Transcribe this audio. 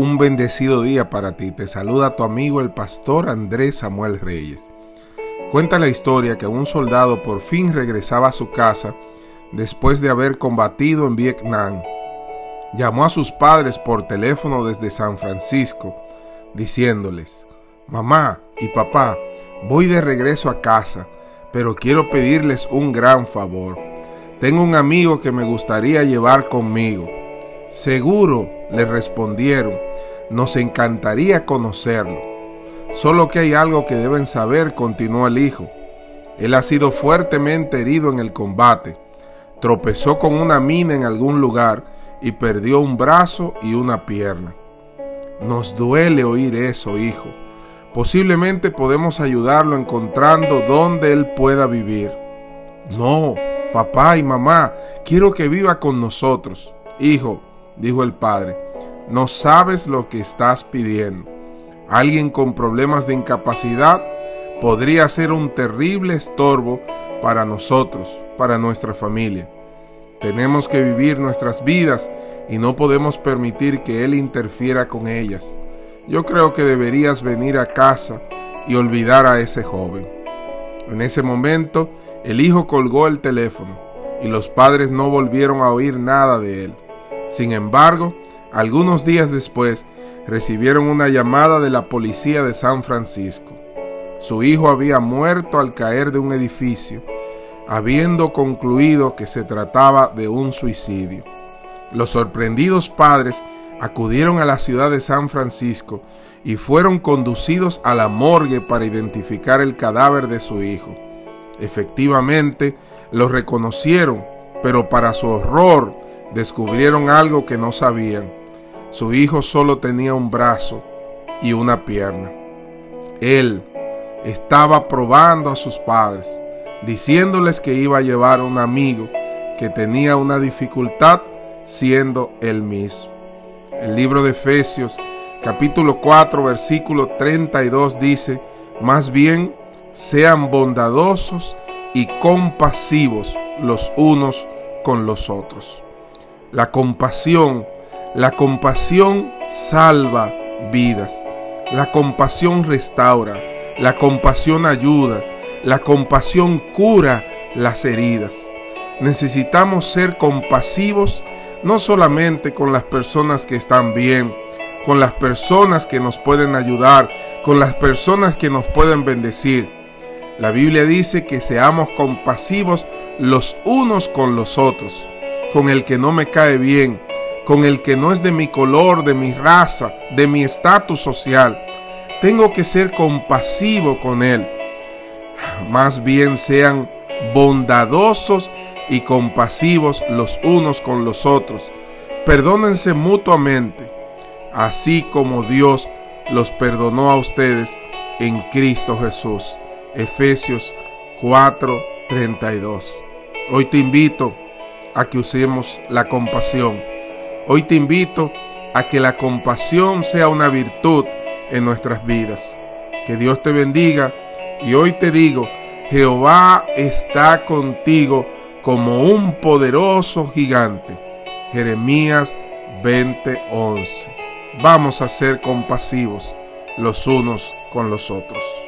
un bendecido día para ti. Te saluda tu amigo el pastor Andrés Samuel Reyes. Cuenta la historia que un soldado por fin regresaba a su casa después de haber combatido en Vietnam. Llamó a sus padres por teléfono desde San Francisco, diciéndoles, Mamá y papá, voy de regreso a casa, pero quiero pedirles un gran favor. Tengo un amigo que me gustaría llevar conmigo. Seguro, le respondieron, nos encantaría conocerlo. Solo que hay algo que deben saber, continuó el hijo. Él ha sido fuertemente herido en el combate. Tropezó con una mina en algún lugar y perdió un brazo y una pierna. Nos duele oír eso, hijo. Posiblemente podemos ayudarlo encontrando dónde él pueda vivir. No, papá y mamá, quiero que viva con nosotros. Hijo, dijo el padre, no sabes lo que estás pidiendo. Alguien con problemas de incapacidad podría ser un terrible estorbo para nosotros, para nuestra familia. Tenemos que vivir nuestras vidas y no podemos permitir que Él interfiera con ellas. Yo creo que deberías venir a casa y olvidar a ese joven. En ese momento, el hijo colgó el teléfono y los padres no volvieron a oír nada de él. Sin embargo, algunos días después recibieron una llamada de la policía de San Francisco. Su hijo había muerto al caer de un edificio, habiendo concluido que se trataba de un suicidio. Los sorprendidos padres acudieron a la ciudad de San Francisco y fueron conducidos a la morgue para identificar el cadáver de su hijo. Efectivamente, lo reconocieron, pero para su horror descubrieron algo que no sabían. Su hijo solo tenía un brazo y una pierna. Él estaba probando a sus padres, diciéndoles que iba a llevar a un amigo que tenía una dificultad siendo él mismo. El libro de Efesios capítulo 4 versículo 32 dice, más bien sean bondadosos y compasivos los unos con los otros. La compasión, la compasión salva vidas. La compasión restaura, la compasión ayuda, la compasión cura las heridas. Necesitamos ser compasivos no solamente con las personas que están bien, con las personas que nos pueden ayudar, con las personas que nos pueden bendecir. La Biblia dice que seamos compasivos los unos con los otros con el que no me cae bien, con el que no es de mi color, de mi raza, de mi estatus social. Tengo que ser compasivo con él. Más bien sean bondadosos y compasivos los unos con los otros. Perdónense mutuamente, así como Dios los perdonó a ustedes en Cristo Jesús. Efesios 4:32. Hoy te invito a que usemos la compasión. Hoy te invito a que la compasión sea una virtud en nuestras vidas. Que Dios te bendiga y hoy te digo, Jehová está contigo como un poderoso gigante. Jeremías 20:11. Vamos a ser compasivos los unos con los otros.